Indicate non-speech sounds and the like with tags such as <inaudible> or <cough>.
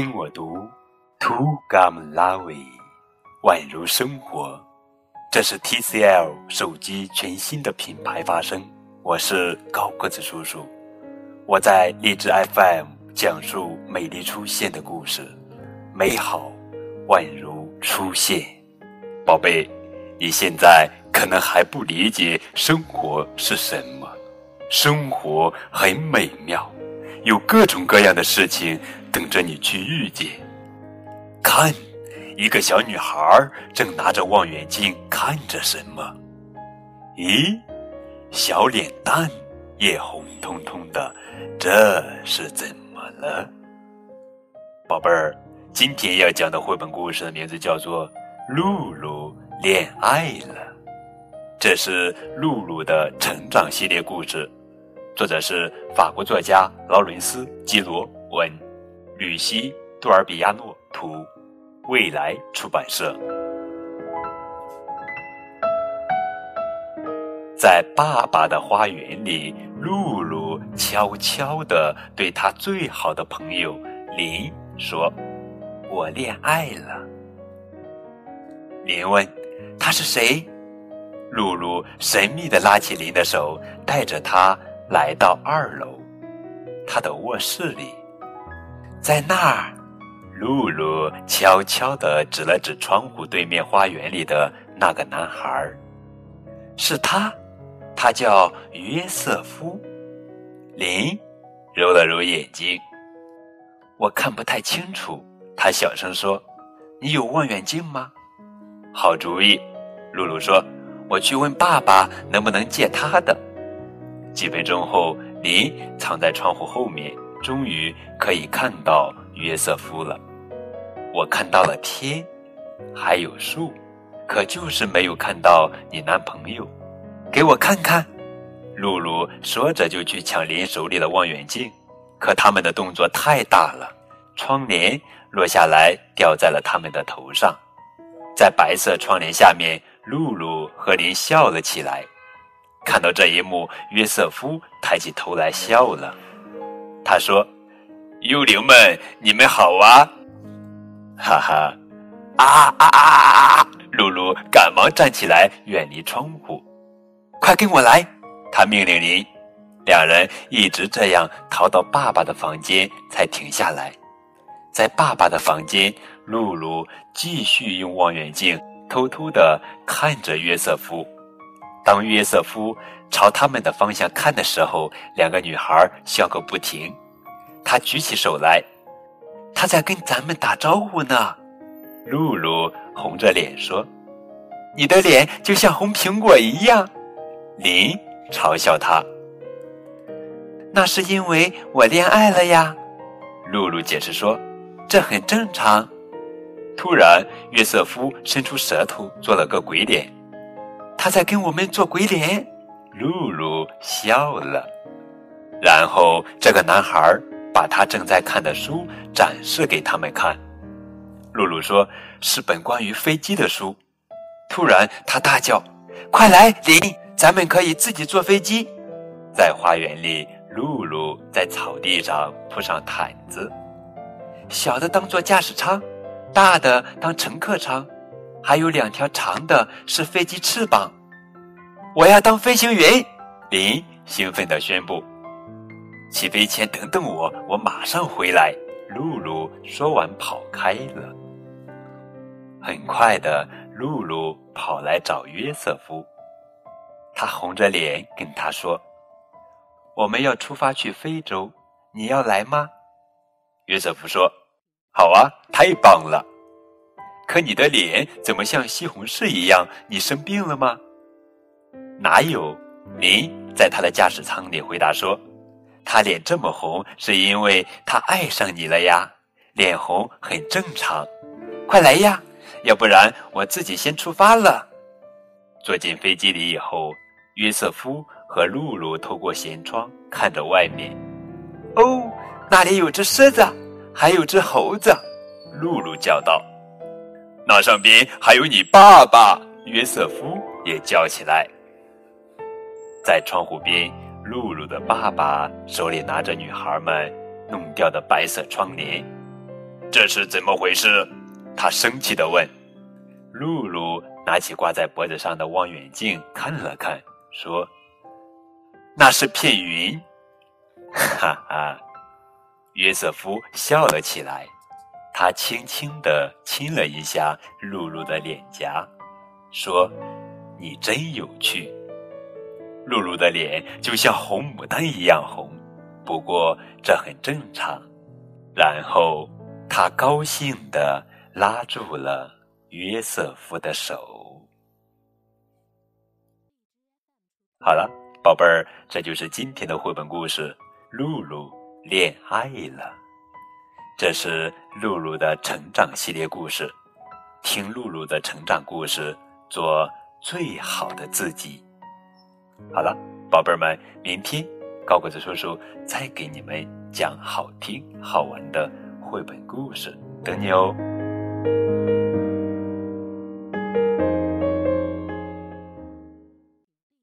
跟我读，To Gam Lavi，宛如生活。这是 TCL 手机全新的品牌发声。我是高个子叔叔，我在荔枝 FM 讲述美丽出现的故事，美好宛如出现。宝贝，你现在可能还不理解生活是什么，生活很美妙。有各种各样的事情等着你去遇见。看，一个小女孩正拿着望远镜看着什么？咦，小脸蛋也红彤彤的，这是怎么了？宝贝儿，今天要讲的绘本故事的名字叫做《露露恋爱了》，这是露露的成长系列故事。作者是法国作家劳伦斯·基罗文，吕西·杜尔比亚诺图，未来出版社。在爸爸的花园里，露露悄悄地对他最好的朋友林说：“我恋爱了。”林问：“他是谁？”露露神秘地拉起林的手，带着他。来到二楼，他的卧室里，在那儿，露露悄悄地指了指窗户对面花园里的那个男孩儿，是他，他叫约瑟夫。林揉了揉眼睛，我看不太清楚。他小声说：“你有望远镜吗？”好主意，露露说：“我去问爸爸能不能借他的。”几分钟后，林藏在窗户后面，终于可以看到约瑟夫了。我看到了天，还有树，可就是没有看到你男朋友。给我看看，露露说着就去抢林手里的望远镜，可他们的动作太大了，窗帘落下来掉在了他们的头上。在白色窗帘下面，露露和林笑了起来。看到这一幕，约瑟夫抬起头来笑了。他说：“幽灵们，你们好啊！” <laughs> 哈哈，啊啊啊啊！露露赶忙站起来，远离窗户。快跟我来！他命令林。两人一直这样逃到爸爸的房间，才停下来。在爸爸的房间，露露继续用望远镜偷偷的看着约瑟夫。当约瑟夫朝他们的方向看的时候，两个女孩笑个不停。他举起手来，他在跟咱们打招呼呢。露露红着脸说：“你的脸就像红苹果一样。”林嘲笑他：“那是因为我恋爱了呀。”露露解释说：“这很正常。”突然，约瑟夫伸出舌头做了个鬼脸。他在跟我们做鬼脸，露露笑了。然后这个男孩把他正在看的书展示给他们看。露露说：“是本关于飞机的书。”突然，他大叫：“快来，林，咱们可以自己坐飞机！”在花园里，露露在草地上铺上毯子，小的当做驾驶舱，大的当乘客舱。还有两条长的，是飞机翅膀。我要当飞行员，林兴奋地宣布。起飞前等等我，我马上回来。露露说完跑开了。很快的，露露跑来找约瑟夫，他红着脸跟他说：“我们要出发去非洲，你要来吗？”约瑟夫说：“好啊，太棒了。”可你的脸怎么像西红柿一样？你生病了吗？哪有？林在他的驾驶舱里回答说：“他脸这么红，是因为他爱上你了呀。脸红很正常。快来呀，要不然我自己先出发了。”坐进飞机里以后，约瑟夫和露露透过舷窗看着外面。哦，那里有只狮子，还有只猴子。露露叫道。那上边还有你爸爸，约瑟夫也叫起来。在窗户边，露露的爸爸手里拿着女孩们弄掉的白色窗帘。这是怎么回事？他生气的问。露露拿起挂在脖子上的望远镜看了看，说：“那是片云。”哈哈，约瑟夫笑了起来，他轻轻地亲了一下露露的脸颊，说：“你真有趣。”露露的脸就像红牡丹一样红，不过这很正常。然后他高兴地拉住了约瑟夫的手。好了，宝贝儿，这就是今天的绘本故事。露露恋爱了，这是露露的成长系列故事。听露露的成长故事，做最好的自己。好了，宝贝儿们，明天高个子叔叔再给你们讲好听好玩的绘本故事，等你哦。